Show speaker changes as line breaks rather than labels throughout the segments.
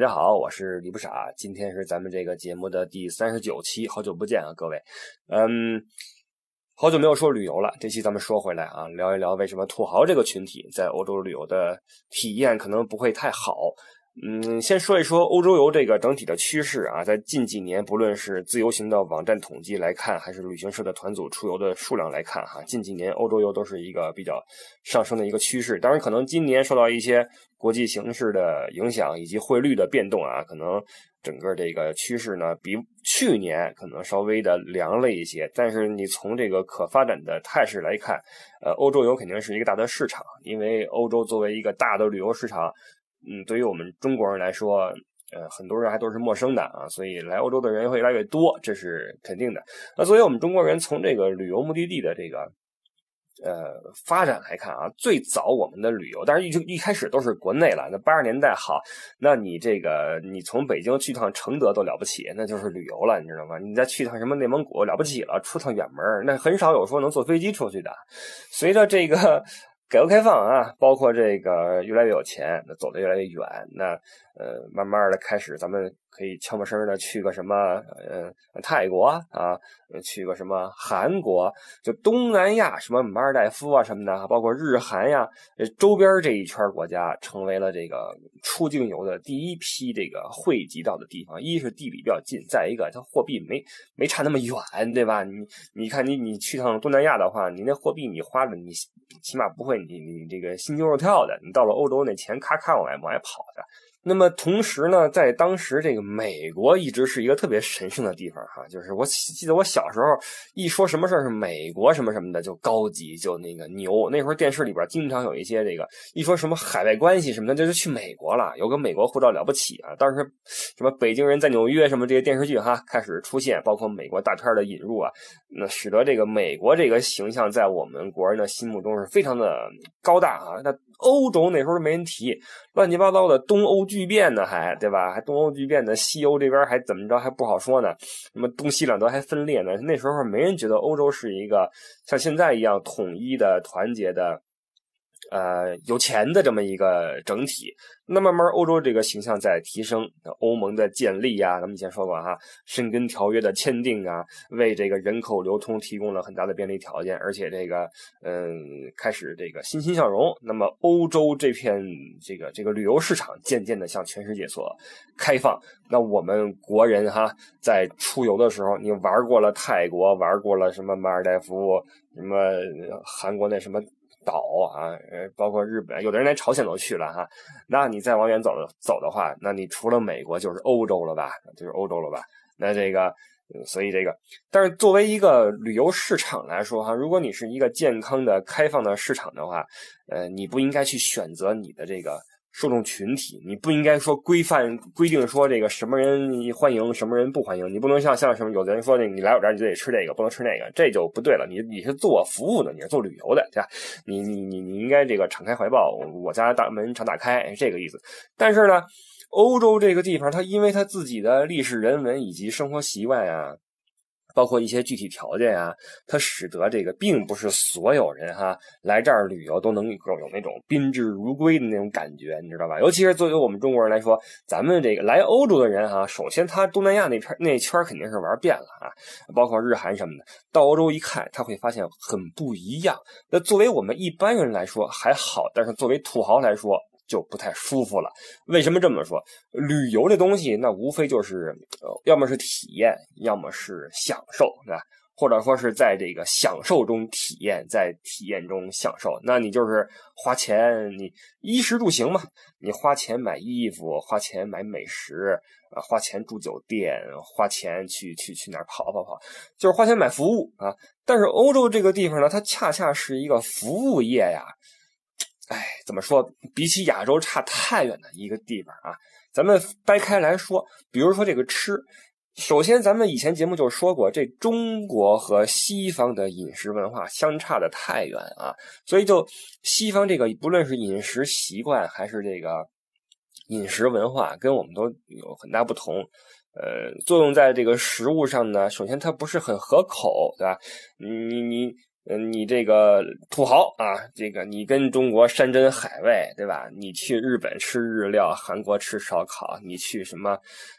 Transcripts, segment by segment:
大家好，我是李不傻，今天是咱们这个节目的第三十九期，好久不见啊，各位，嗯，好久没有说旅游了，这期咱们说回来啊，聊一聊为什么土豪这个群体在欧洲旅游的体验可能不会太好。嗯，先说一说欧洲游这个整体的趋势啊，在近几年，不论是自由行的网站统计来看，还是旅行社的团组出游的数量来看，哈，近几年欧洲游都是一个比较上升的一个趋势。当然，可能今年受到一些国际形势的影响以及汇率的变动啊，可能整个这个趋势呢，比去年可能稍微的凉了一些。但是你从这个可发展的态势来看，呃，欧洲游肯定是一个大的市场，因为欧洲作为一个大的旅游市场。嗯，对于我们中国人来说，呃，很多人还都是陌生的啊，所以来欧洲的人会越来越多，这是肯定的。那作为我们中国人从这个旅游目的地的这个呃发展来看啊，最早我们的旅游，但是一一开始都是国内了。那八十年代好，那你这个你从北京去趟承德都了不起，那就是旅游了，你知道吗？你再去趟什么内蒙古了不起了，出趟远门，那很少有说能坐飞机出去的。随着这个。改革开放啊，包括这个越来越有钱，那走的越来越远，那呃，慢慢的开始咱们。可以悄没声的去个什么，呃，泰国啊，去个什么韩国，就东南亚什么马尔代夫啊什么的，包括日韩呀，周边这一圈国家，成为了这个出境游的第一批这个汇集到的地方。一是地理比较近，再一个它货币没没差那么远，对吧？你你看你你去趟东南亚的话，你那货币你花的你起码不会你你这个心惊肉跳的。你到了欧洲，那钱咔咔往外往外跑的。那么同时呢，在当时这个美国一直是一个特别神圣的地方哈，就是我记得我小时候一说什么事儿是美国什么什么的就高级就那个牛，那会儿电视里边经常有一些这个一说什么海外关系什么的，这就去美国了，有个美国护照了不起啊。当时什么北京人在纽约什么这些电视剧哈开始出现，包括美国大片的引入啊，那使得这个美国这个形象在我们国人的心目中是非常的高大啊。那欧洲那时候没人提，乱七八糟的东欧巨变呢，还对吧？还东欧巨变呢，西欧这边还怎么着还不好说呢？什么东西两端还分裂呢？那时候没人觉得欧洲是一个像现在一样统一的、团结的。呃，有钱的这么一个整体，那慢慢欧洲这个形象在提升，欧盟的建立呀，咱们以前说过哈，申根条约的签订啊，为这个人口流通提供了很大的便利条件，而且这个嗯，开始这个欣欣向荣。那么欧洲这片这个这个旅游市场渐渐的向全世界所开放。那我们国人哈，在出游的时候，你玩过了泰国，玩过了什么马尔代夫，什么韩国那什么。岛啊，包括日本，有的人连朝鲜都去了哈。那你再往远走走的话，那你除了美国就是欧洲了吧？就是欧洲了吧？那这个，所以这个，但是作为一个旅游市场来说哈，如果你是一个健康的、开放的市场的话，呃，你不应该去选择你的这个。受众群体，你不应该说规范规定说这个什么人欢迎，什么人不欢迎。你不能像像什么有的人说那，你来我这儿你就得吃这个，不能吃那个，这就不对了。你你是做服务的，你是做旅游的，对吧？你你你你应该这个敞开怀抱，我家大门常打开，是这个意思。但是呢，欧洲这个地方，它因为它自己的历史人文以及生活习惯啊。包括一些具体条件啊，它使得这个并不是所有人哈来这儿旅游都能够有那种宾至如归的那种感觉，你知道吧？尤其是作为我们中国人来说，咱们这个来欧洲的人哈，首先他东南亚那片那圈肯定是玩遍了啊，包括日韩什么的，到欧洲一看，他会发现很不一样。那作为我们一般人来说还好，但是作为土豪来说。就不太舒服了。为什么这么说？旅游这东西，那无非就是，要么是体验，要么是享受，对吧？或者说是在这个享受中体验，在体验中享受。那你就是花钱，你衣食住行嘛，你花钱买衣服，花钱买美食，啊，花钱住酒店，花钱去去去哪儿跑跑跑，就是花钱买服务啊。但是欧洲这个地方呢，它恰恰是一个服务业呀。哎，怎么说？比起亚洲差太远的一个地方啊！咱们掰开来说，比如说这个吃，首先咱们以前节目就说过，这中国和西方的饮食文化相差的太远啊，所以就西方这个不论是饮食习惯还是这个饮食文化，跟我们都有很大不同。呃，作用在这个食物上呢，首先它不是很合口，对吧？你你。嗯，你这个土豪啊，这个你跟中国山珍海味，对吧？你去日本吃日料，韩国吃烧烤，你去什么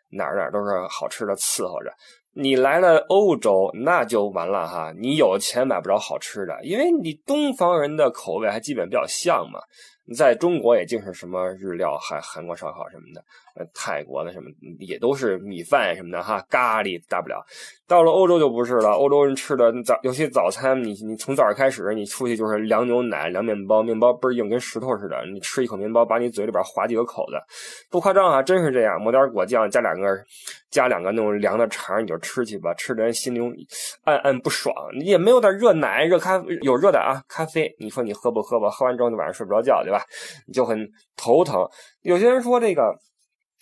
哪儿哪儿都是好吃的伺候着。你来了欧洲，那就完了哈！你有钱买不着好吃的，因为你东方人的口味还基本比较像嘛。在中国也净是什么日料、韩韩国烧烤什么的，泰国的什么也都是米饭什么的哈，咖喱大不了。到了欧洲就不是了，欧洲人吃的早，尤其早餐，你你从早上开始，你出去就是凉牛奶、凉面包，面包倍儿硬，跟石头似的。你吃一口面包，把你嘴里边划几个口子，不夸张啊，真是这样。抹点果酱，加两个，加两个那种凉的肠，你就吃去吧。吃的人心里暗暗不爽。你也没有点热奶、热咖，有热的啊，咖啡。你说你喝不喝吧？喝完之后你晚上睡不着觉，对吧？你就很头疼。有些人说这个，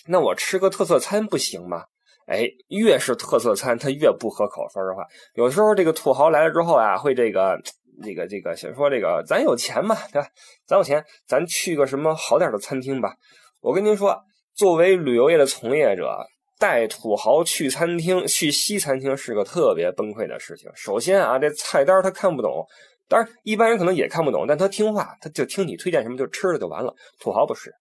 那我吃个特色餐不行吗？哎，越是特色餐，它越不合口。说实话，有时候这个土豪来了之后啊，会这个、这个、这个，想说这个，咱有钱嘛，对吧？咱有钱，咱去个什么好点的餐厅吧。我跟您说，作为旅游业的从业者，带土豪去餐厅、去西餐厅是个特别崩溃的事情。首先啊，这菜单他看不懂。当然，一般人可能也看不懂，但他听话，他就听你推荐什么就吃了就完了。土豪不是，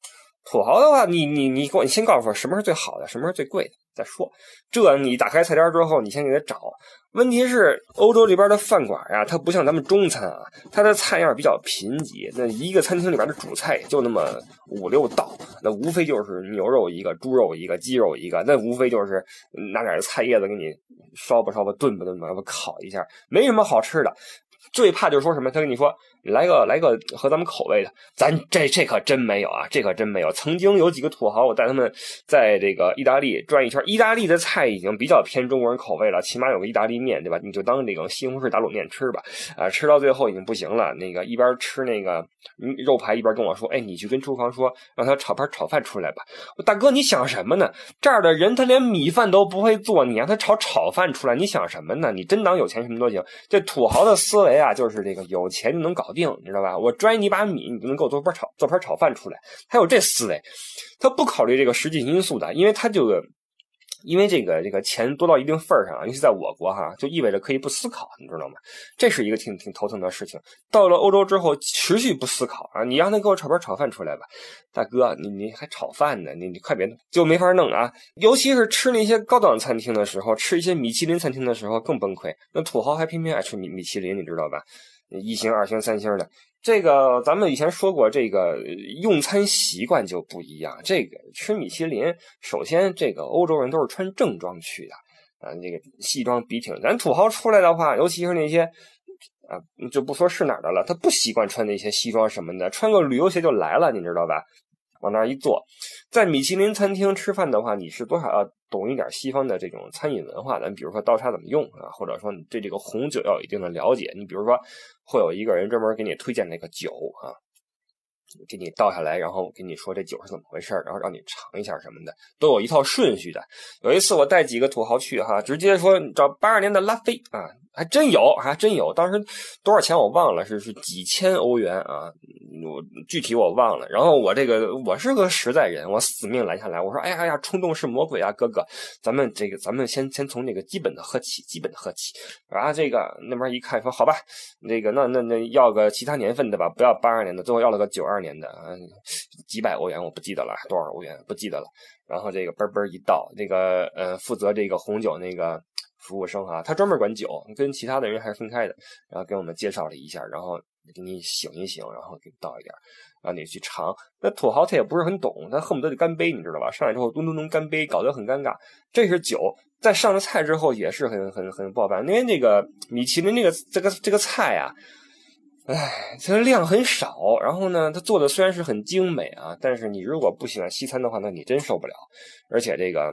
土豪的话，你你你给我，你先告诉我什么是最好的，什么是最贵的再说。这你打开菜单之后，你先给他找。问题是欧洲这边的饭馆呀，它不像咱们中餐啊，它的菜样比较贫瘠。那一个餐厅里边的主菜也就那么五六道，那无非就是牛肉一个、猪肉一个、鸡肉一个，那无非就是拿点菜叶子给你烧吧烧吧、炖吧炖吧、烤一下，没什么好吃的。最怕就是说什么？他跟你说来个来个和咱们口味的，咱这这可真没有啊，这可真没有。曾经有几个土豪，我带他们在这个意大利转一圈，意大利的菜已经比较偏中国人口味了，起码有个意大利面，对吧？你就当这个西红柿打卤面吃吧。啊，吃到最后已经不行了，那个一边吃那个肉排，一边跟我说：“哎，你去跟厨房说，让他炒盘炒饭出来吧。”大哥，你想什么呢？这儿的人他连米饭都不会做，你让他炒炒饭出来，你想什么呢？你真当有钱什么都行？这土豪的思维。啊，就是这个有钱就能搞定，你知道吧？我拽你一把米，你就能给我做盘炒做盘炒饭出来。还有这思维，他不考虑这个实际因素的，因为他就因为这个这个钱多到一定份儿上，尤其在我国哈，就意味着可以不思考，你知道吗？这是一个挺挺头疼的事情。到了欧洲之后，持续不思考啊！你让他给我炒盘炒饭出来吧，大哥，你你还炒饭呢？你你快别弄，就没法弄啊！尤其是吃那些高档餐厅的时候，吃一些米其林餐厅的时候更崩溃。那土豪还偏偏爱吃米米其林，你知道吧？一星、二星、三星的。这个咱们以前说过，这个用餐习惯就不一样。这个吃米其林，首先这个欧洲人都是穿正装去的，啊，这个西装笔挺。咱土豪出来的话，尤其是那些啊，就不说是哪的了，他不习惯穿那些西装什么的，穿个旅游鞋就来了，你知道吧？往那儿一坐，在米其林餐厅吃饭的话，你是多少要懂一点西方的这种餐饮文化的。你比如说刀叉怎么用啊，或者说你对这个红酒要有一定的了解。你比如说，会有一个人专门给你推荐那个酒啊，给你倒下来，然后给你说这酒是怎么回事然后让你尝一下什么的，都有一套顺序的。有一次我带几个土豪去哈，直接说找八二年的拉菲啊。还真有，还真有。当时多少钱我忘了，是是几千欧元啊，我具体我忘了。然后我这个我是个实在人，我死命拦下来。我说：“哎呀呀，冲动是魔鬼啊，哥哥，咱们这个咱们先先从那个基本的喝起，基本的喝起。”啊，这个那边一看说：“好吧，那个那那那要个其他年份的吧，不要八二年的。”最后要了个九二年的，啊，几百欧元我不记得了，多少欧元不记得了。然后这个嘣嘣一倒，这个呃负责这个红酒那个。服务生啊，他专门管酒，跟其他的人还是分开的。然后给我们介绍了一下，然后给你醒一醒，然后给你倒一点，让你去尝。那土豪他也不是很懂，他恨不得就干杯，你知道吧？上来之后咚咚咚干杯，搞得很尴尬。这是酒，在上了菜之后也是很很很不好办，因为那个米其林那个这个这个菜啊，哎，它的量很少。然后呢，它做的虽然是很精美啊，但是你如果不喜欢西餐的话，那你真受不了。而且这个。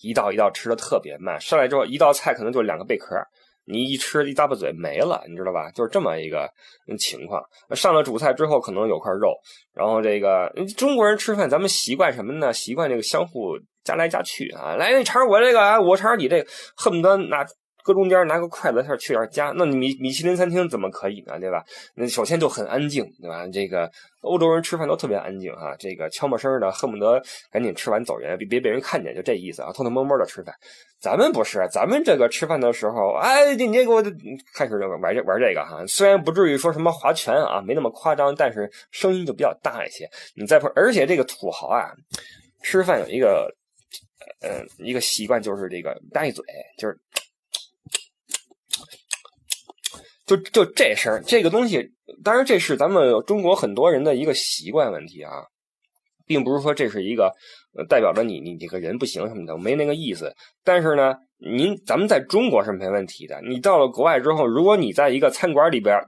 一道一道吃的特别慢，上来之后一道菜可能就两个贝壳，你一吃一大巴嘴没了，你知道吧？就是这么一个情况。上了主菜之后，可能有块肉，然后这个中国人吃饭，咱们习惯什么呢？习惯这个相互夹来夹去啊，来你尝我这个，我尝你这个，恨不得拿。搁中间拿个筷子，下去点夹。那米米其林餐厅怎么可以呢？对吧？那首先就很安静，对吧？这个欧洲人吃饭都特别安静哈，这个悄没声的，恨不得赶紧吃完走人，别别被人看见，就这意思啊，偷偷摸摸的吃饭。咱们不是，咱们这个吃饭的时候，哎，你你给我开始玩这玩这个哈。虽然不至于说什么划拳啊，没那么夸张，但是声音就比较大一些。你再而且这个土豪啊，吃饭有一个呃一个习惯，就是这个大一嘴，就是。就就这声这个东西，当然这是咱们中国很多人的一个习惯问题啊，并不是说这是一个代表着你你这个人不行什么的，没那个意思。但是呢，您咱们在中国是没问题的。你到了国外之后，如果你在一个餐馆里边，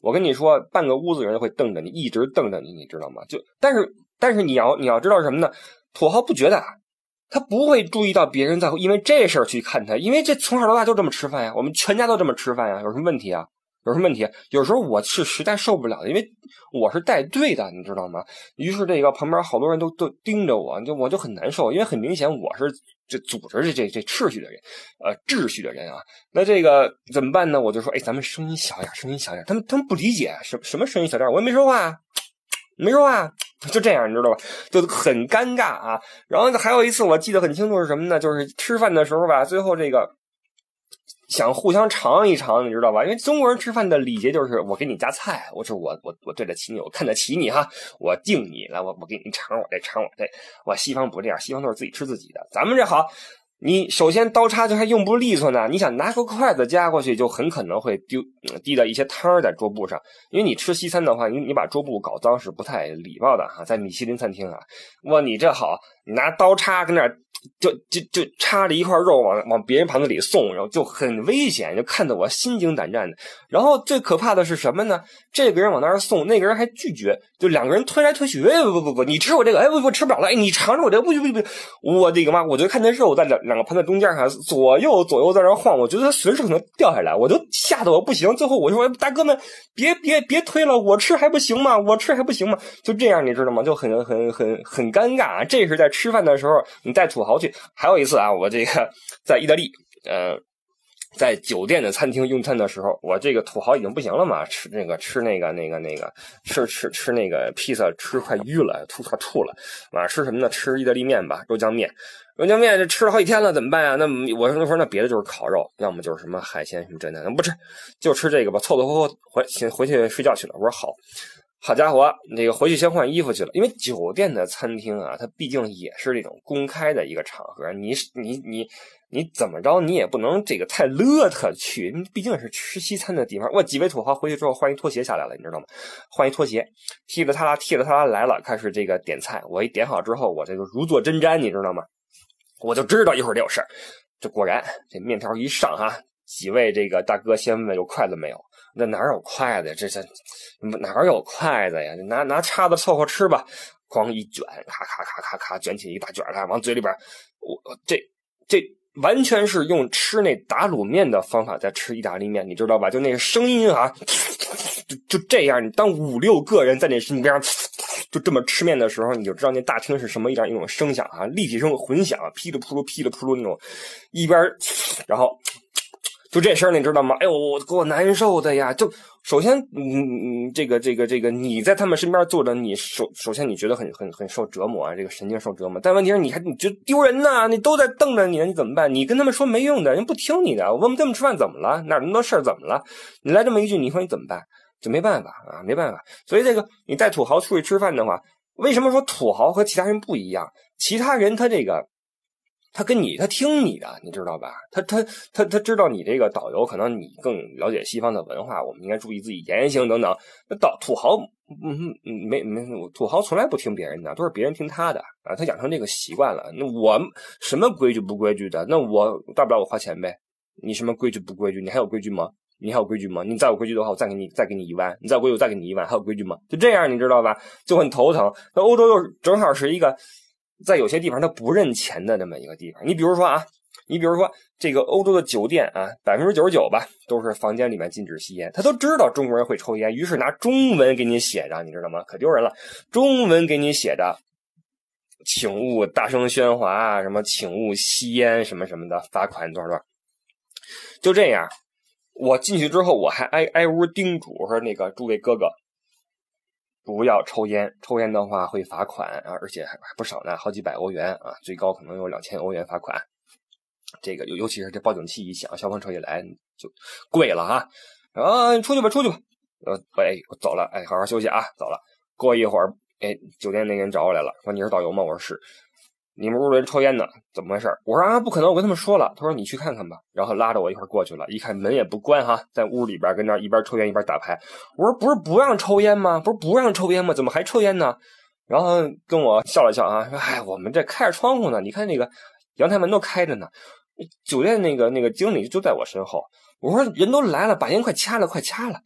我跟你说，半个屋子人会瞪着你，一直瞪着你，你知道吗？就但是但是你要你要知道什么呢？土豪不觉得。他不会注意到别人在因为这事儿去看他，因为这从小到大就这么吃饭呀，我们全家都这么吃饭呀，有什么问题啊？有什么问题？有时候我是实在受不了的，因为我是带队的，你知道吗？于是这个旁边好多人都都盯着我，就我就很难受，因为很明显我是这组织这这这秩序的人，呃，秩序的人啊。那这个怎么办呢？我就说，哎，咱们声音小点，声音小点。他们他们不理解什什么声音小点，我也没说话，没说话。就这样，你知道吧？就很尴尬啊。然后还有一次，我记得很清楚是什么呢？就是吃饭的时候吧，最后这个想互相尝一尝，你知道吧？因为中国人吃饭的礼节就是我给你夹菜，我是我我我对得起你，我看得起你哈，我敬你来，我我给你尝我这尝我这。我西方不这样，西方都是自己吃自己的。咱们这好。你首先刀叉就还用不利索呢，你想拿个筷子夹过去，就很可能会丢滴到一些汤在桌布上。因为你吃西餐的话，你你把桌布搞脏是不太礼貌的哈。在米其林餐厅啊，哇，你这好，你拿刀叉跟那就就就插着一块肉往往别人盘子里送，然后就很危险，就看得我心惊胆战的。然后最可怕的是什么呢？这个人往那儿送，那个人还拒绝，就两个人推来推去。哎不不不，你吃我这个，哎不不吃不了了，哎你尝尝我这个，不不不不，我的个妈！我就看那肉在两两个盘子中间哈，左右左右在那晃，我觉得它随时可能掉下来，我就吓得我不行。最后我就说大哥们，别别别推了，我吃还不行吗？我吃还不行吗？就这样你知道吗？就很很很很尴尬。这是在吃饭的时候，你带土豪好去，还有一次啊，我这个 在意大利，呃，在酒店的餐厅用餐的时候，我这个土豪已经不行了嘛，吃那个吃那个那个那个吃吃吃那个披萨，吃快晕了，吐快吐了。晚上吃什么呢？吃意大利面吧，肉酱面。肉酱面这吃了好几天了，怎么办呀？那我说说，那别的就是烤肉，要么就是什么海鲜什么这那，不吃，就吃这个吧，凑凑合合回先回去睡觉去了。我说好。好家伙，那个回去先换衣服去了，因为酒店的餐厅啊，它毕竟也是这种公开的一个场合，你你你你怎么着，你也不能这个太邋遢去，毕竟是吃西餐的地方。我几位土豪回去之后换一拖鞋下来了，你知道吗？换一拖鞋，踢了他啦，踢了他啦来了，开始这个点菜。我一点好之后，我这个如坐针毡，你知道吗？我就知道一会儿得有事这果然，这面条一上哈，几位这个大哥先问有筷子没有。那哪有筷子呀？这这哪有筷子呀？拿拿叉子凑合吃吧。光一卷，咔咔咔咔咔，卷起一大卷来，往嘴里边。我这这完全是用吃那打卤面的方法在吃意大利面，你知道吧？就那个声音啊，就就这样。你当五六个人在那身边就这么吃面的时候，你就知道那大厅是什么一点一种声响啊，立体声混响，噼里扑噜噼里扑噜那种，一边然后。就这声你知道吗？哎呦，我给我难受的呀！就首先，嗯嗯，这个这个这个，你在他们身边坐着，你首首先你觉得很很很受折磨啊，这个神经受折磨。但问题是，你还你觉得丢人呐？你都在瞪着你，你怎么办？你跟他们说没用的，人不听你的。我问他们吃饭怎么了？哪那么多事儿怎么了？你来这么一句，你说你怎么办？就没办法啊，没办法。所以这个你带土豪出去吃饭的话，为什么说土豪和其他人不一样？其他人他这个。他跟你，他听你的，你知道吧？他他他他知道你这个导游，可能你更了解西方的文化，我们应该注意自己言行等等。那导土豪，嗯嗯，没没，土豪从来不听别人的，都是别人听他的啊。他养成这个习惯了。那我什么规矩不规矩的？那我大不了我花钱呗。你什么规矩不规矩？你还有规矩吗？你还有规矩吗？你再有规矩的话，我再给你再给你一万。你再有规矩，我再给你一万。还有规矩吗？就这样，你知道吧？就很头疼。那欧洲又正好是一个。在有些地方他不认钱的那么一个地方，你比如说啊，你比如说这个欧洲的酒店啊，百分之九十九吧，都是房间里面禁止吸烟。他都知道中国人会抽烟，于是拿中文给你写着，你知道吗？可丢人了，中文给你写着，请勿大声喧哗，什么请勿吸烟，什么什么的，罚款多少多少。就这样，我进去之后，我还挨挨屋叮嘱说：“那个诸位哥哥。”不要抽烟，抽烟的话会罚款啊，而且还不少呢，好几百欧元啊，最高可能有两千欧元罚款。这个尤尤其是这报警器一响，消防车一来就贵了啊！啊，出去吧，出去吧。呃，喂，我走了，哎，好好休息啊，走了。过一会儿，哎，酒店那个人找我来了，说你是导游吗？我说是。你们屋里人抽烟呢？怎么回事？我说啊，不可能！我跟他们说了。他说你去看看吧。然后拉着我一块过去了。一看门也不关哈，在屋里边跟那一边抽烟一边打牌。我说不是不让抽烟吗？不是不让抽烟吗？怎么还抽烟呢？然后跟我笑了笑啊，说哎，我们这开着窗户呢，你看那个阳台门都开着呢。酒店那个那个经理就在我身后。我说人都来了，把烟快掐了，快掐了。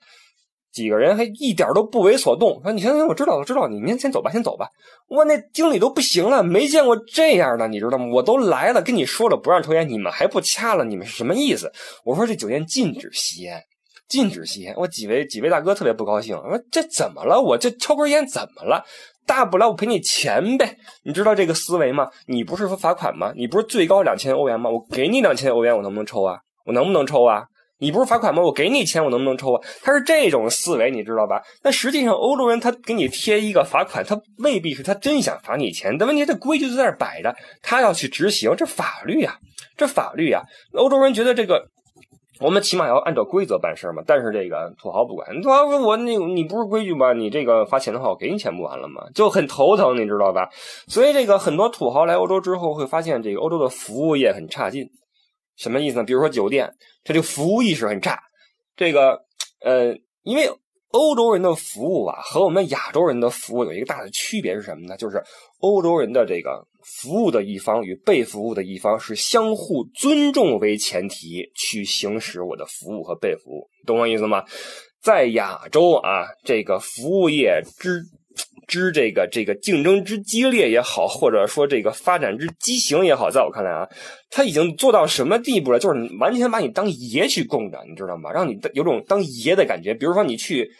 几个人还一点都不为所动，说：“你行行，我知道，我知道，你您先走吧，先走吧。”我那经理都不行了，没见过这样的，你知道吗？我都来了，跟你说了不让抽烟，你们还不掐了，你们是什么意思？我说这酒店禁止吸烟，禁止吸烟。我几位几位大哥特别不高兴，说这怎么了？我这抽根烟怎么了？大不了我赔你钱呗。你知道这个思维吗？你不是说罚款吗？你不是最高两千欧元吗？我给你两千欧元，我能不能抽啊？我能不能抽啊？你不是罚款吗？我给你钱，我能不能抽啊？他是这种思维，你知道吧？但实际上，欧洲人他给你贴一个罚款，他未必是他真想罚你钱。但问题，这规矩就在那摆着，他要去执行，这法律呀，这法律呀。欧洲人觉得这个，我们起码要按照规则办事嘛。但是这个土豪不管，土豪说我那你不是规矩吗？你这个罚钱的话，我给你钱不完了吗？就很头疼，你知道吧？所以这个很多土豪来欧洲之后，会发现这个欧洲的服务业很差劲。什么意思呢？比如说酒店，它这个服务意识很差。这个，呃，因为欧洲人的服务啊，和我们亚洲人的服务有一个大的区别是什么呢？就是欧洲人的这个服务的一方与被服务的一方是相互尊重为前提去行使我的服务和被服务，懂我意思吗？在亚洲啊，这个服务业之。之这个这个竞争之激烈也好，或者说这个发展之畸形也好，在我看来啊，他已经做到什么地步了？就是完全把你当爷去供着，你知道吗？让你有种当爷的感觉。比如说你去。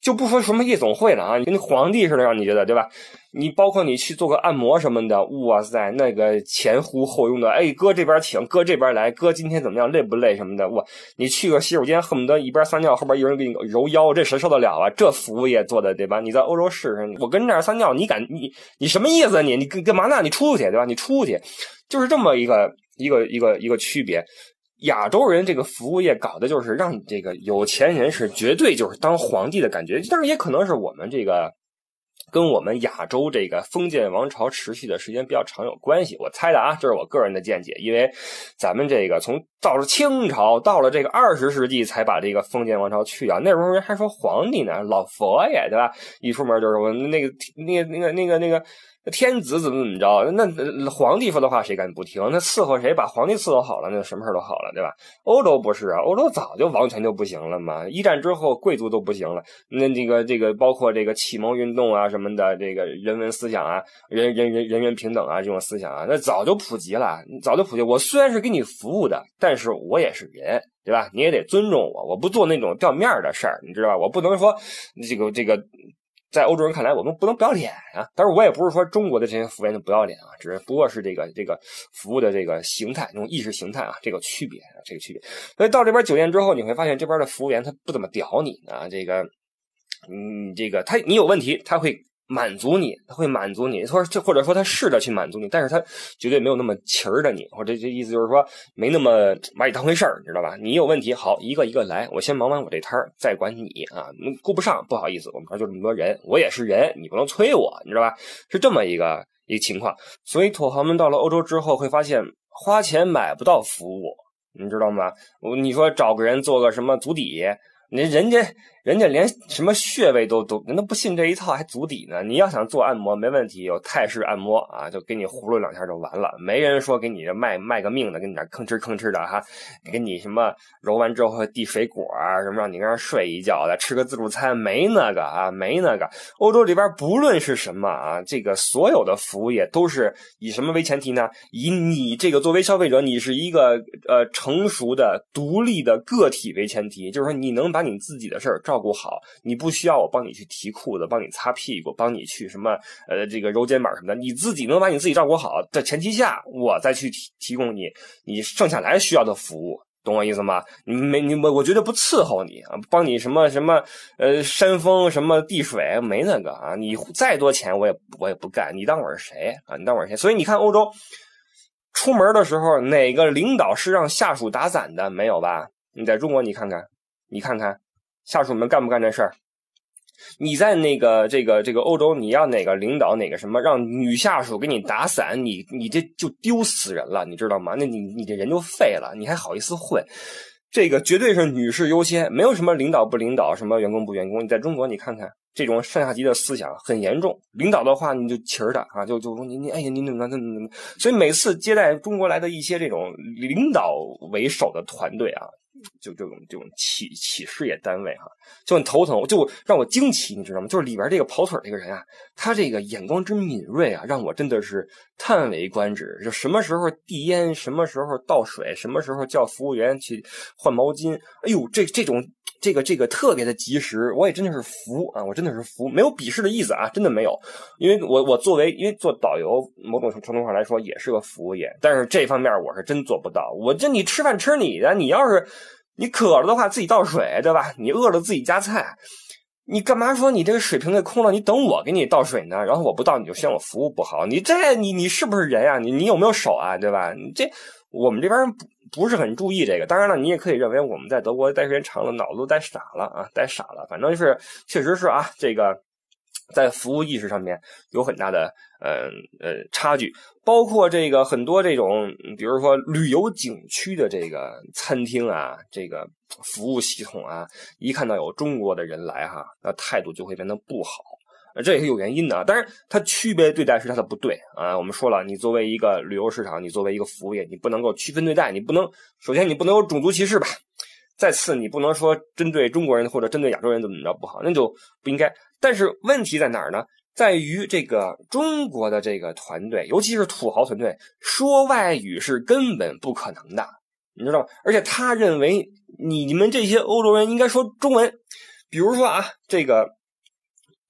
就不说什么夜总会了啊，你跟皇帝似的，让你觉得对吧？你包括你去做个按摩什么的，哇塞，那个前呼后拥的，哎，哥这边请，哥这边来，哥今天怎么样，累不累什么的？哇，你去个洗手间，恨不得一边撒尿，后边有人给你揉腰，这谁受得了啊？这服务业做的对吧？你在欧洲试试，我跟这儿撒尿，你敢你你什么意思？你你干干嘛呢？你出去对吧？你出去，就是这么一个一个一个一个区别。亚洲人这个服务业搞的就是让这个有钱人是绝对就是当皇帝的感觉，但是也可能是我们这个跟我们亚洲这个封建王朝持续的时间比较长有关系。我猜的啊，这是我个人的见解，因为咱们这个从到了清朝到了这个二十世纪才把这个封建王朝去掉，那时候人还说皇帝呢，老佛爷对吧？一出门就是我那个那个那个那个那个。天子怎么怎么着？那皇帝说的话谁敢不听？那伺候谁把皇帝伺候好了，那什么事都好了，对吧？欧洲不是啊，欧洲早就王权就不行了嘛。一战之后，贵族都不行了。那这个这个包括这个启蒙运动啊什么的，这个人文思想啊，人人人人人平等啊这种思想啊，那早就普及了，早就普及。我虽然是给你服务的，但是我也是人，对吧？你也得尊重我，我不做那种掉面儿的事儿，你知道吧？我不能说这个这个。在欧洲人看来，我们不能不要脸啊！但是我也不是说中国的这些服务员就不要脸啊，只是不过是这个这个服务的这个形态，那种意识形态啊，这个区别，这个区别。所以到这边酒店之后，你会发现这边的服务员他不怎么屌你啊，这个，嗯，这个他你有问题他会。满足你，他会满足你，或者或者说他试着去满足你，但是他绝对没有那么勤儿的你，或者这意思就是说没那么把你当回事儿，你知道吧？你有问题，好一个一个来，我先忙完我这摊儿，再管你啊，顾不上，不好意思，我们这儿就这么多人，我也是人，你不能催我，你知道吧？是这么一个一个情况，所以土豪们到了欧洲之后会发现花钱买不到服务，你知道吗？你说找个人做个什么足底？你人家。人家连什么穴位都都，人都不信这一套，还足底呢。你要想做按摩，没问题，有泰式按摩啊，就给你葫芦两下就完了。没人说给你这卖卖个命的，给你那吭哧吭哧的哈，给你什么揉完之后递水果啊，什么让你跟那睡一觉的，吃个自助餐，没那个啊，没那个。欧洲里边不论是什么啊，这个所有的服务业都是以什么为前提呢？以你这个作为消费者，你是一个呃成熟的独立的个体为前提，就是说你能把把你自己的事儿。照顾好，你不需要我帮你去提裤子，帮你擦屁股，帮你去什么呃这个揉肩膀什么的，你自己能把你自己照顾好的前提下，我再去提提供你你剩下来需要的服务，懂我意思吗？你没你我我绝对不伺候你啊，帮你什么什么呃扇风什么递水没那个啊，你再多钱我也我也不干，你当我是谁啊？你当我是谁？所以你看欧洲出门的时候，哪个领导是让下属打伞的？没有吧？你在中国你看看，你看看。下属们干不干这事儿？你在那个这个这个欧洲，你要哪个领导哪个什么让女下属给你打伞，你你这就丢死人了，你知道吗？那你你这人就废了，你还好意思混？这个绝对是女士优先，没有什么领导不领导，什么员工不员工。你在中国，你看看这种上下级的思想很严重。领导的话你就气儿的啊，就就说你你哎呀你怎么怎么怎么？所以每次接待中国来的一些这种领导为首的团队啊。就这种这种企企事业单位哈，就很头疼，就让我惊奇，你知道吗？就是里边这个跑腿这个人啊，他这个眼光之敏锐啊，让我真的是叹为观止。就什么时候递烟，什么时候倒水，什么时候叫服务员去换毛巾，哎呦，这这种。这个这个特别的及时，我也真的是服啊！我真的是服，没有鄙视的意思啊，真的没有。因为我我作为因为做导游，某种程度上来说也是个服务业，但是这方面我是真做不到。我这你吃饭吃你的，你要是你渴了的话自己倒水，对吧？你饿了自己夹菜，你干嘛说你这个水瓶给空了？你等我给你倒水呢？然后我不倒你就嫌我服务不好？你这你你是不是人呀？你你有没有手啊？对吧？你这我们这边不。不是很注意这个，当然了，你也可以认为我们在德国待时间长了，脑子都待傻了啊，待傻了。反正是，确实是啊，这个在服务意识上面有很大的呃呃差距。包括这个很多这种，比如说旅游景区的这个餐厅啊，这个服务系统啊，一看到有中国的人来哈，那态度就会变得不好。这也是有原因的，但是它区别对待是它的不对啊。我们说了，你作为一个旅游市场，你作为一个服务业，你不能够区分对待，你不能首先你不能有种族歧视吧，再次你不能说针对中国人或者针对亚洲人怎么着不好，那就不应该。但是问题在哪儿呢？在于这个中国的这个团队，尤其是土豪团队，说外语是根本不可能的，你知道吗？而且他认为你你们这些欧洲人应该说中文，比如说啊，这个。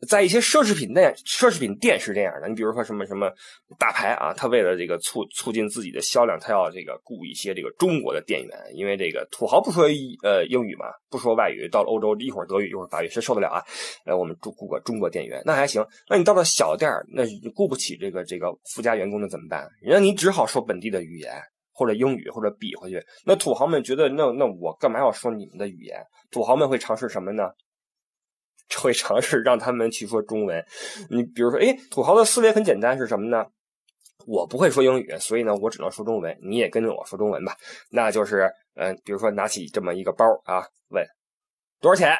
在一些奢侈品店，奢侈品店是这样的。你比如说什么什么大牌啊，他为了这个促促进自己的销量，他要这个雇一些这个中国的店员，因为这个土豪不说呃英语嘛，不说外语，到了欧洲一会儿德语一会儿法语，谁受得了啊？呃，我们雇雇个中国店员那还行。那你到了小店那雇不起这个这个富家员工，的怎么办？人家你只好说本地的语言或者英语或者比回去。那土豪们觉得，那那我干嘛要说你们的语言？土豪们会尝试什么呢？会尝试让他们去说中文，你比如说，哎，土豪的思维很简单，是什么呢？我不会说英语，所以呢，我只能说中文。你也跟着我说中文吧。那就是，嗯，比如说拿起这么一个包啊，问多少钱，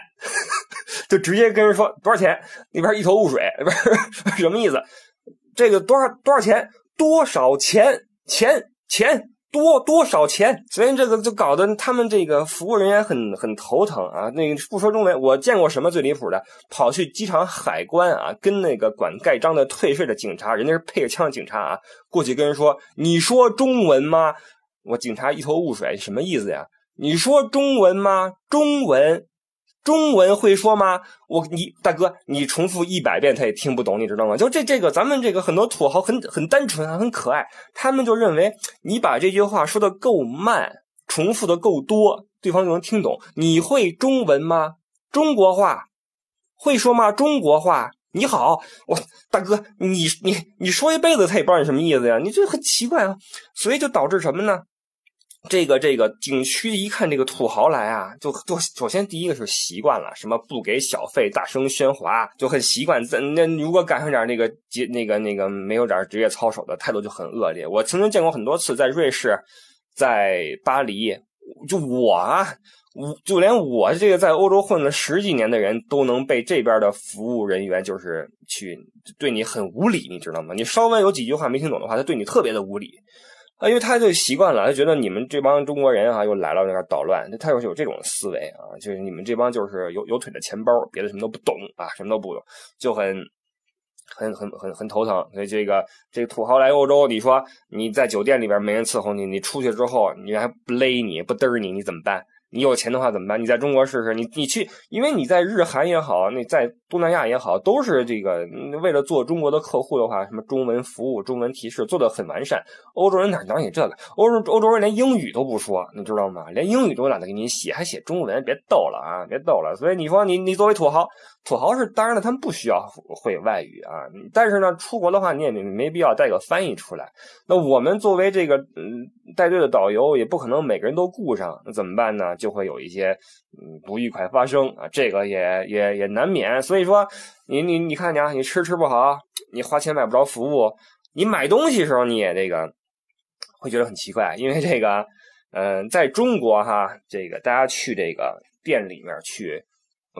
就直接跟人说多少钱。那边一头雾水，不是 什么意思？这个多少多少钱？多少钱？钱钱。多多少钱？所以这个就搞得他们这个服务人员很很头疼啊。那个不说中文，我见过什么最离谱的？跑去机场海关啊，跟那个管盖章的退税的警察，人家是配着枪的警察啊，过去跟人说：“你说中文吗？”我警察一头雾水，什么意思呀？你说中文吗？中文。中文会说吗？我你大哥，你重复一百遍他也听不懂，你知道吗？就这这个，咱们这个很多土豪很很单纯啊，很可爱，他们就认为你把这句话说的够慢，重复的够多，对方就能听懂。你会中文吗？中国话会说吗？中国话你好，我大哥，你你你说一辈子他也不知道你什么意思呀，你这很奇怪啊，所以就导致什么呢？这个这个景区一看这个土豪来啊，就就首先第一个是习惯了，什么不给小费、大声喧哗，就很习惯。那如果赶上点那个那个那个没有点职业操守的态度就很恶劣。我曾经见过很多次，在瑞士，在巴黎，就我啊，我就连我这个在欧洲混了十几年的人都能被这边的服务人员就是去对你很无礼，你知道吗？你稍微有几句话没听懂的话，他对你特别的无礼啊，因为他就习惯了，他觉得你们这帮中国人啊又来了那捣乱，他要是有这种思维啊，就是你们这帮就是有有腿的钱包，别的什么都不懂啊，什么都不懂，就很很很很很头疼。所以这个这个土豪来欧洲，你说你在酒店里边没人伺候你，你出去之后你还不勒你不嘚你，你怎么办？你有钱的话怎么办？你在中国试试，你你去，因为你在日韩也好，那在东南亚也好，都是这个为了做中国的客户的话，什么中文服务、中文提示做的很完善。欧洲人哪能你这个？欧洲欧洲人连英语都不说，你知道吗？连英语都懒得给你写，还写中文，别逗了啊，别逗了。所以你说你你作为土豪。土豪是当然了，他们不需要会外语啊，但是呢，出国的话你也没没必要带个翻译出来。那我们作为这个嗯带队的导游，也不可能每个人都顾上，那怎么办呢？就会有一些嗯不愉快发生啊，这个也也也难免。所以说，你你你看你啊，你吃吃不好，你花钱买不着服务，你买东西的时候你也这个会觉得很奇怪，因为这个嗯，在中国哈，这个大家去这个店里面去。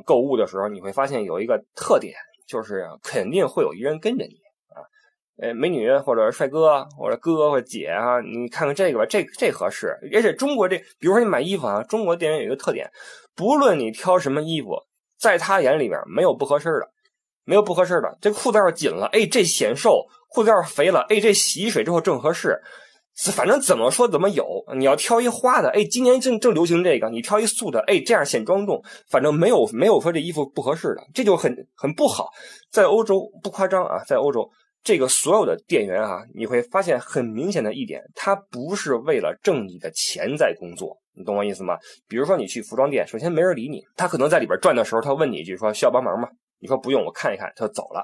购物的时候，你会发现有一个特点，就是肯定会有一人跟着你，呃，美女或者帅哥或者哥或者姐啊，你看看这个吧，这这合适。而且中国这，比如说你买衣服啊，中国店员有一个特点，不论你挑什么衣服，在他眼里边没有不合适的，没有不合适的。这裤子要是紧了，哎，这显瘦；裤子要是肥了，哎，这洗水之后正合适。反正怎么说怎么有，你要挑一花的，哎，今年正正流行这个，你挑一素的，哎，这样显庄重。反正没有没有说这衣服不合适的，这就很很不好。在欧洲不夸张啊，在欧洲这个所有的店员啊，你会发现很明显的一点，他不是为了挣你的钱在工作，你懂我意思吗？比如说你去服装店，首先没人理你，他可能在里边转的时候，他问你一句说需要帮忙吗？你说不用，我看一看，他就走了，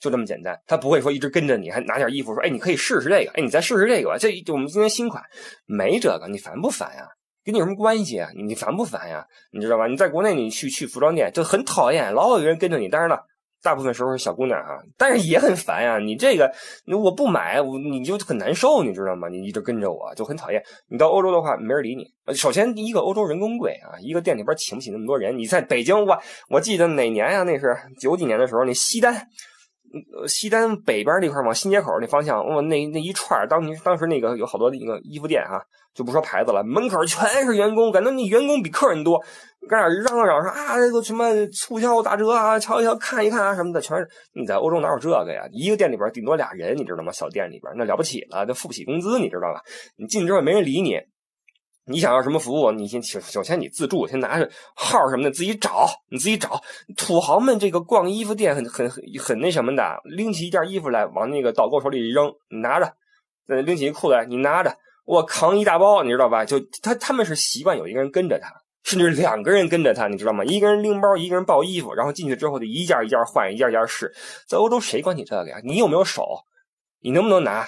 就这么简单。他不会说一直跟着你，还拿点衣服说：“哎，你可以试试这个，哎，你再试试这个吧。”这我们今天新款没这个，你烦不烦呀？跟你有什么关系啊？你烦不烦呀？你知道吧？你在国内你去去服装店就很讨厌，老有人跟着你。当然了。大部分时候是小姑娘哈，但是也很烦呀。你这个，我不买，我你就很难受，你知道吗？你一直跟着我就很讨厌。你到欧洲的话，没人理你。首先，一个欧洲人工贵啊，一个店里边请不起那么多人。你在北京，我我记得哪年呀？那是九几年的时候，那西单，西单北边那块往新街口那方向，我那那一串，当年当时那个有好多那个衣服店哈。就不说牌子了，门口全是员工，感觉那员工比客人多，搁那嚷嚷说啊，这个什么促销打折啊，瞧一瞧，看一看啊什么的，全是。你在欧洲哪有这个呀？一个店里边顶多俩人，你知道吗？小店里边那了不起了，那付不起工资，你知道吧？你进之后也没人理你，你想要什么服务，你先请首先你自助，先拿着号什么的自己找，你自己找。土豪们这个逛衣服店很很很那什么的，拎起一件衣服来往那个导购手里一扔，你拿着，再拎起一裤子来，你拿着。我扛一大包，你知道吧？就他他们是习惯有一个人跟着他，甚至两个人跟着他，你知道吗？一个人拎包，一个人抱衣服，然后进去之后就一件一件换，一件一件试。在欧洲谁管你这个呀？你有没有手？你能不能拿？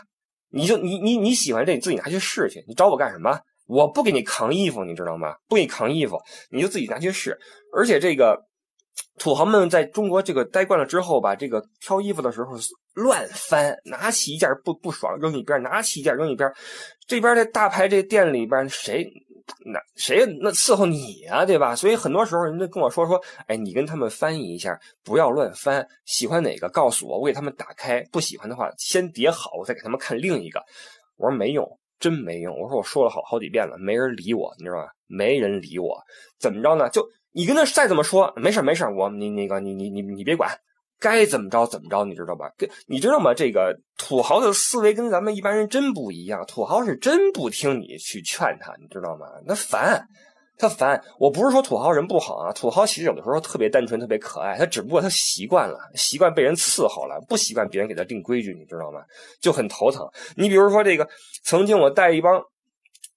你就你你你喜欢这，你自己拿去试去。你找我干什么？我不给你扛衣服，你知道吗？不给你扛衣服，你就自己拿去试。而且这个。土豪们在中国这个待惯了之后吧，这个挑衣服的时候乱翻，拿起一件不不爽扔一边，拿起一件扔一边。这边这大牌这店里边谁那谁那伺候你啊，对吧？所以很多时候人家跟我说说，哎，你跟他们翻译一下，不要乱翻。喜欢哪个告诉我，我给他们打开；不喜欢的话，先叠好，我再给他们看另一个。我说没用，真没用。我说我说了好好几遍了，没人理我，你知道吧？没人理我，怎么着呢？就。你跟他再怎么说，没事没事我你那个你你你你别管，该怎么着怎么着，你知道吧？跟你知道吗？这个土豪的思维跟咱们一般人真不一样，土豪是真不听你去劝他，你知道吗？那烦，他烦。我不是说土豪人不好啊，土豪其实有的时候特别单纯，特别可爱，他只不过他习惯了，习惯被人伺候了，不习惯别人给他定规矩，你知道吗？就很头疼。你比如说这个，曾经我带一帮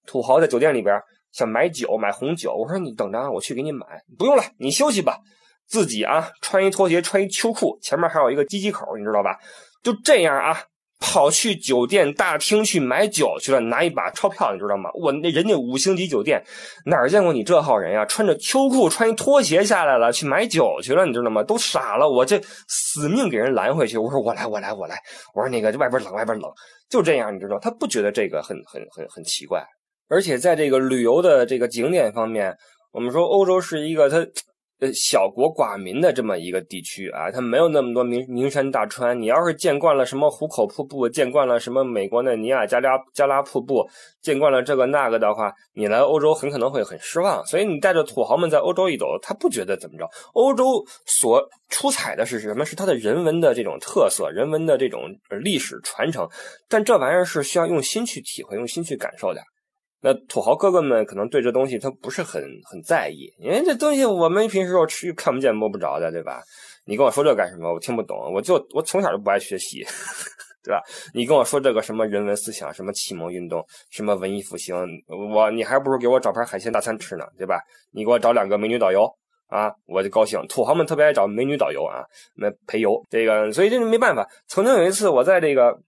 土豪在酒店里边。想买酒买红酒，我说你等着，我去给你买。不用了，你休息吧。自己啊，穿一拖鞋，穿一秋裤，前面还有一个机口，你知道吧？就这样啊，跑去酒店大厅去买酒去了，拿一把钞票，你知道吗？我那人家五星级酒店哪见过你这号人呀？穿着秋裤，穿一拖鞋下来了，去买酒去了，你知道吗？都傻了，我这死命给人拦回去。我说我来，我来，我来。我说那个外边冷，外边冷，就这样，你知道？他不觉得这个很很很很奇怪。而且在这个旅游的这个景点方面，我们说欧洲是一个它。呃，小国寡民的这么一个地区啊，它没有那么多名名山大川。你要是见惯了什么壶口瀑布，见惯了什么美国的尼亚加拉加拉瀑布，见惯了这个那个的话，你来欧洲很可能会很失望。所以你带着土豪们在欧洲一走，他不觉得怎么着。欧洲所出彩的是什么？是它的人文的这种特色，人文的这种历史传承。但这玩意儿是需要用心去体会，用心去感受的。那土豪哥哥们可能对这东西他不是很很在意，因为这东西我们平时又吃看不见摸不着的，对吧？你跟我说这干什么？我听不懂。我就我从小就不爱学习，对吧？你跟我说这个什么人文思想，什么启蒙运动，什么文艺复兴，我你还不如给我找盘海鲜大餐吃呢，对吧？你给我找两个美女导游啊，我就高兴。土豪们特别爱找美女导游啊，那陪游这个，所以这没办法。曾经有一次我在这个。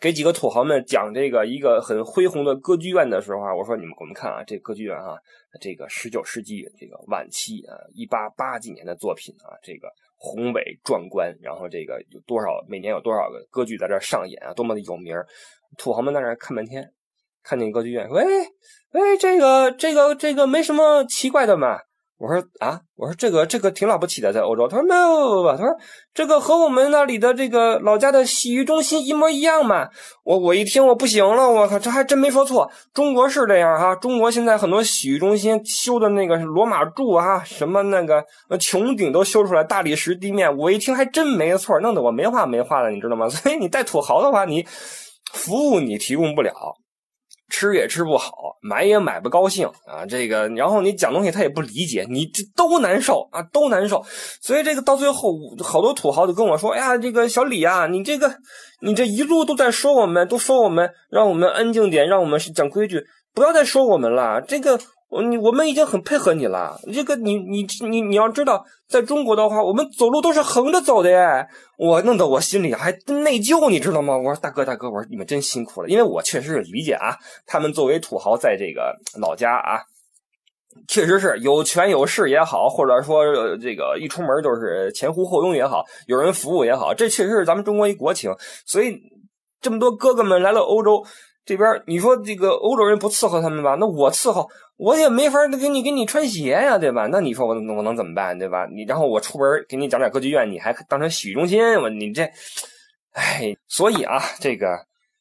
给几个土豪们讲这个一个很恢宏的歌剧院的时候啊，我说你们我们看啊，这歌剧院啊，这个十九世纪这个晚期啊，一八八几年的作品啊，这个宏伟壮观，然后这个有多少每年有多少个歌剧在这上演啊，多么的有名土豪们在那看半天，看见歌剧院，喂喂，这个这个这个没什么奇怪的嘛。我说啊，我说这个这个挺了不起的，在欧洲。他说没有，他说这个和我们那里的这个老家的洗浴中心一模一样嘛。我我一听我不行了，我靠，这还真没说错。中国是这样哈，中国现在很多洗浴中心修的那个罗马柱啊，什么那个穹顶都修出来，大理石地面。我一听还真没错，弄得我没话没话的，你知道吗？所以你带土豪的话，你服务你提供不了。吃也吃不好，买也买不高兴啊！这个，然后你讲东西他也不理解，你这都难受啊，都难受。所以这个到最后，好多土豪就跟我说：“哎呀，这个小李啊，你这个，你这一路都在说我们，都说我们，让我们安静点，让我们讲规矩，不要再说我们了。”这个。我你我们已经很配合你了，这个你你你你要知道，在中国的话，我们走路都是横着走的耶。我弄得我心里还内疚，你知道吗？我说大哥大哥，我说你们真辛苦了，因为我确实是理解啊，他们作为土豪，在这个老家啊，确实是有权有势也好，或者说这个一出门就是前呼后拥也好，有人服务也好，这确实是咱们中国一国情。所以这么多哥哥们来了欧洲。这边你说这个欧洲人不伺候他们吧？那我伺候我也没法给你给你穿鞋呀，对吧？那你说我我能怎么办，对吧？你然后我出门给你讲点歌剧院，你还当成洗浴中心，我你这，哎，所以啊，这个。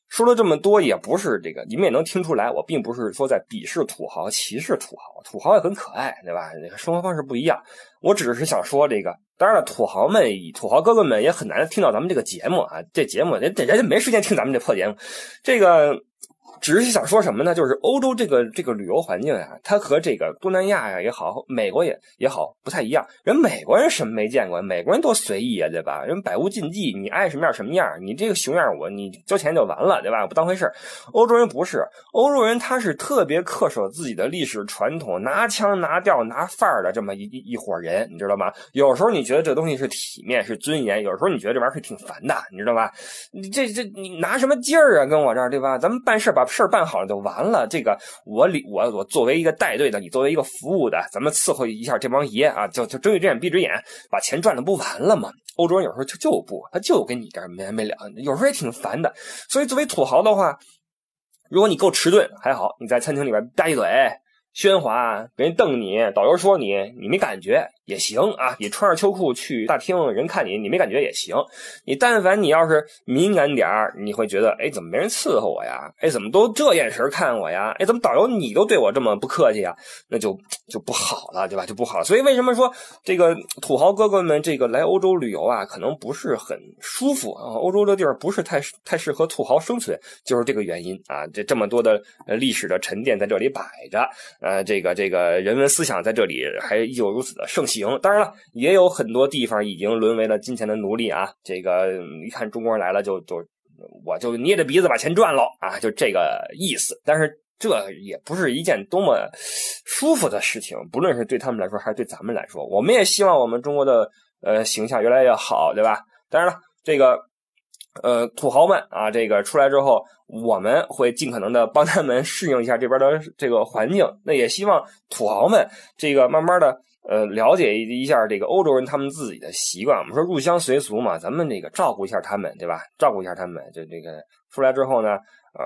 说了这么多，也不是这个，你们也能听出来，我并不是说在鄙视土豪、歧视土豪，土豪也很可爱，对吧？生活方式不一样，我只是想说这个。当然了，土豪们、土豪哥哥们也很难听到咱们这个节目啊，这节目人人家没时间听咱们这破节目，这个。只是想说什么呢？就是欧洲这个这个旅游环境呀，它和这个东南亚呀也好，美国也也好不太一样。人美国人什么没见过？美国人多随意啊，对吧？人百无禁忌，你爱什么样什么样，你这个熊样我你交钱就完了，对吧？不当回事欧洲人不是，欧洲人他是特别恪守自己的历史传统，拿腔拿调拿范儿的这么一一伙人，你知道吗？有时候你觉得这东西是体面是尊严，有时候你觉得这玩意儿是挺烦的，你知道吧？你这这你拿什么劲儿啊？跟我这儿对吧？咱们办事把。事儿办好了就完了。这个我里我我作为一个带队的，你作为一个服务的，咱们伺候一下这帮爷啊，就就睁一只眼闭一只眼，把钱赚了不完了吗？欧洲人有时候就就不，他就跟你这没完没了，有时候也挺烦的。所以作为土豪的话，如果你够迟钝还好，你在餐厅里边搭一嘴。喧哗，别人瞪你，导游说你，你没感觉也行啊。你穿着秋裤去大厅，人看你，你没感觉也行。你但凡你要是敏感点儿，你会觉得，哎，怎么没人伺候我呀？哎，怎么都这眼神看我呀？哎，怎么导游你都对我这么不客气啊？那就就不好了，对吧？就不好。所以为什么说这个土豪哥哥们这个来欧洲旅游啊，可能不是很舒服啊？欧洲这地儿不是太太适合土豪生存，就是这个原因啊。这这么多的历史的沉淀在这里摆着。呃，这个这个人文思想在这里还依旧如此的盛行行。当然了，也有很多地方已经沦为了金钱的奴隶啊。这个一看中国人来了，就就我就捏着鼻子把钱赚了啊，就这个意思。但是这也不是一件多么舒服的事情，不论是对他们来说还是对咱们来说。我们也希望我们中国的呃形象越来越好，对吧？当然了，这个。呃，土豪们啊，这个出来之后，我们会尽可能的帮他们适应一下这边的这个环境。那也希望土豪们这个慢慢的呃了解一下这个欧洲人他们自己的习惯。我们说入乡随俗嘛，咱们这个照顾一下他们，对吧？照顾一下他们，就这个出来之后呢，嗯。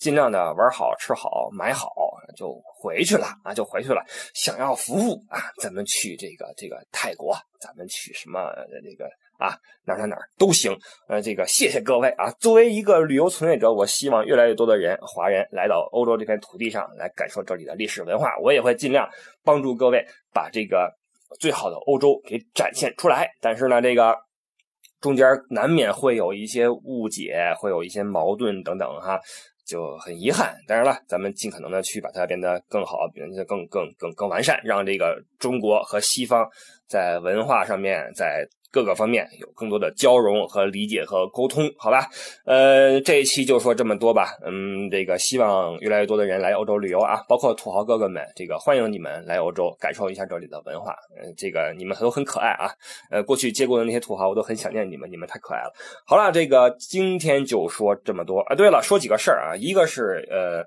尽量的玩好、吃好、买好，就回去了啊，就回去了。想要服务啊，咱们去这个这个泰国，咱们去什么这个啊哪哪哪都行。呃，这个谢谢各位啊。作为一个旅游从业者，我希望越来越多的人华人来到欧洲这片土地上来感受这里的历史文化。我也会尽量帮助各位把这个最好的欧洲给展现出来。但是呢，这个。中间难免会有一些误解，会有一些矛盾等等哈，就很遗憾。当然了，咱们尽可能的去把它变得更好，变得更更更更完善，让这个中国和西方在文化上面在。各个方面有更多的交融和理解和沟通，好吧？呃，这一期就说这么多吧。嗯，这个希望越来越多的人来欧洲旅游啊，包括土豪哥哥们，这个欢迎你们来欧洲感受一下这里的文化。嗯，这个你们都很可爱啊。呃，过去接过的那些土豪，我都很想念你们，你们太可爱了。好了，这个今天就说这么多啊。对了，说几个事儿啊，一个是呃。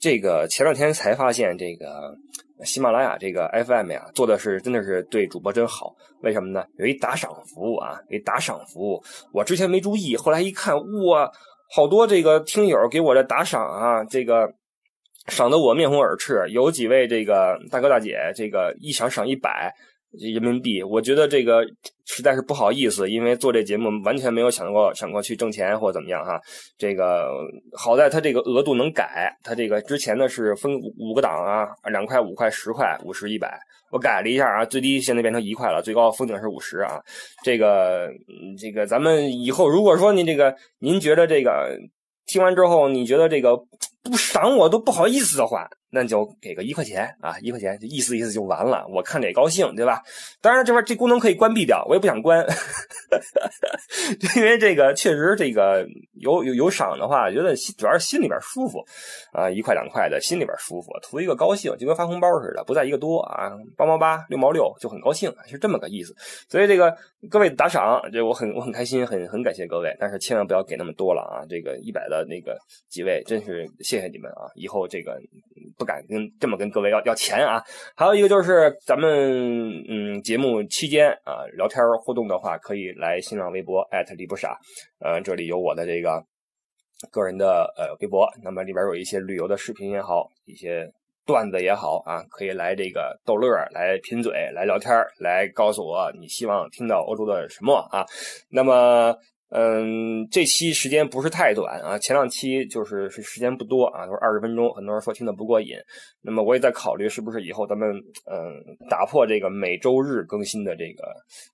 这个前两天才发现，这个喜马拉雅这个 FM 呀，做的是真的是对主播真好。为什么呢？有一打赏服务啊，一打赏服务。我之前没注意，后来一看，哇，好多这个听友给我的打赏啊，这个赏得我面红耳赤。有几位这个大哥大姐，这个一赏赏一百。人民币，我觉得这个实在是不好意思，因为做这节目完全没有想过想过去挣钱或怎么样哈。这个好在它这个额度能改，它这个之前呢是分五个档啊，两块、五块、十块、五十、一百，我改了一下啊，最低现在变成一块了，最高封顶是五十啊。这个这个咱们以后如果说您这个您觉得这个听完之后你觉得这个不赏我都不好意思的话。那就给个一块钱啊，一块钱就意思意思就完了，我看着也高兴，对吧？当然这边这功能可以关闭掉，我也不想关，因为这个确实这个有有有赏的话，觉得主要是心里边舒服啊，一块两块的，心里边舒服，图一个高兴，就跟发红包似的，不在一个多啊，八毛八六毛六就很高兴，是这么个意思。所以这个各位打赏，这我很我很开心，很很感谢各位，但是千万不要给那么多了啊！这个一百的那个几位，真是谢谢你们啊！以后这个。不敢跟这么跟各位要要钱啊！还有一个就是咱们嗯节目期间啊聊天互动的话，可以来新浪微博李不傻，呃这里有我的这个个人的呃微博，那么里边有一些旅游的视频也好，一些段子也好啊，可以来这个逗乐来贫嘴来聊天来告诉我你希望听到欧洲的什么啊？那么。嗯，这期时间不是太短啊，前两期就是是时间不多啊，都是二十分钟，很多人说听的不过瘾。那么我也在考虑是不是以后咱们嗯打破这个每周日更新的这个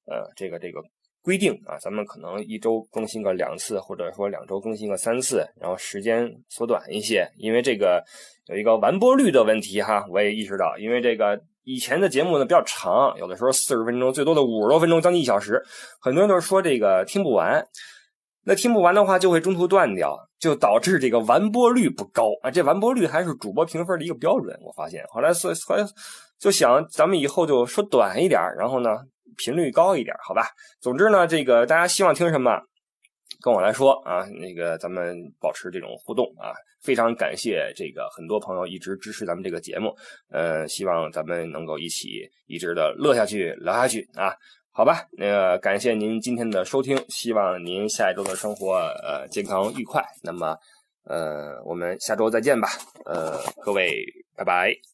呃这个这个规定啊，咱们可能一周更新个两次，或者说两周更新个三次，然后时间缩短一些，因为这个有一个完播率的问题哈，我也意识到，因为这个。以前的节目呢比较长，有的时候四十分钟，最多的五十多分钟，将近一小时。很多人都是说这个听不完，那听不完的话就会中途断掉，就导致这个完播率不高啊。这完播率还是主播评分的一个标准。我发现后来所以后来就想，咱们以后就说短一点，然后呢频率高一点，好吧？总之呢，这个大家希望听什么？跟我来说啊，那个咱们保持这种互动啊，非常感谢这个很多朋友一直支持咱们这个节目，呃，希望咱们能够一起一直的乐下去、聊下去啊，好吧，那个感谢您今天的收听，希望您下一周的生活呃健康愉快，那么呃我们下周再见吧，呃各位拜拜。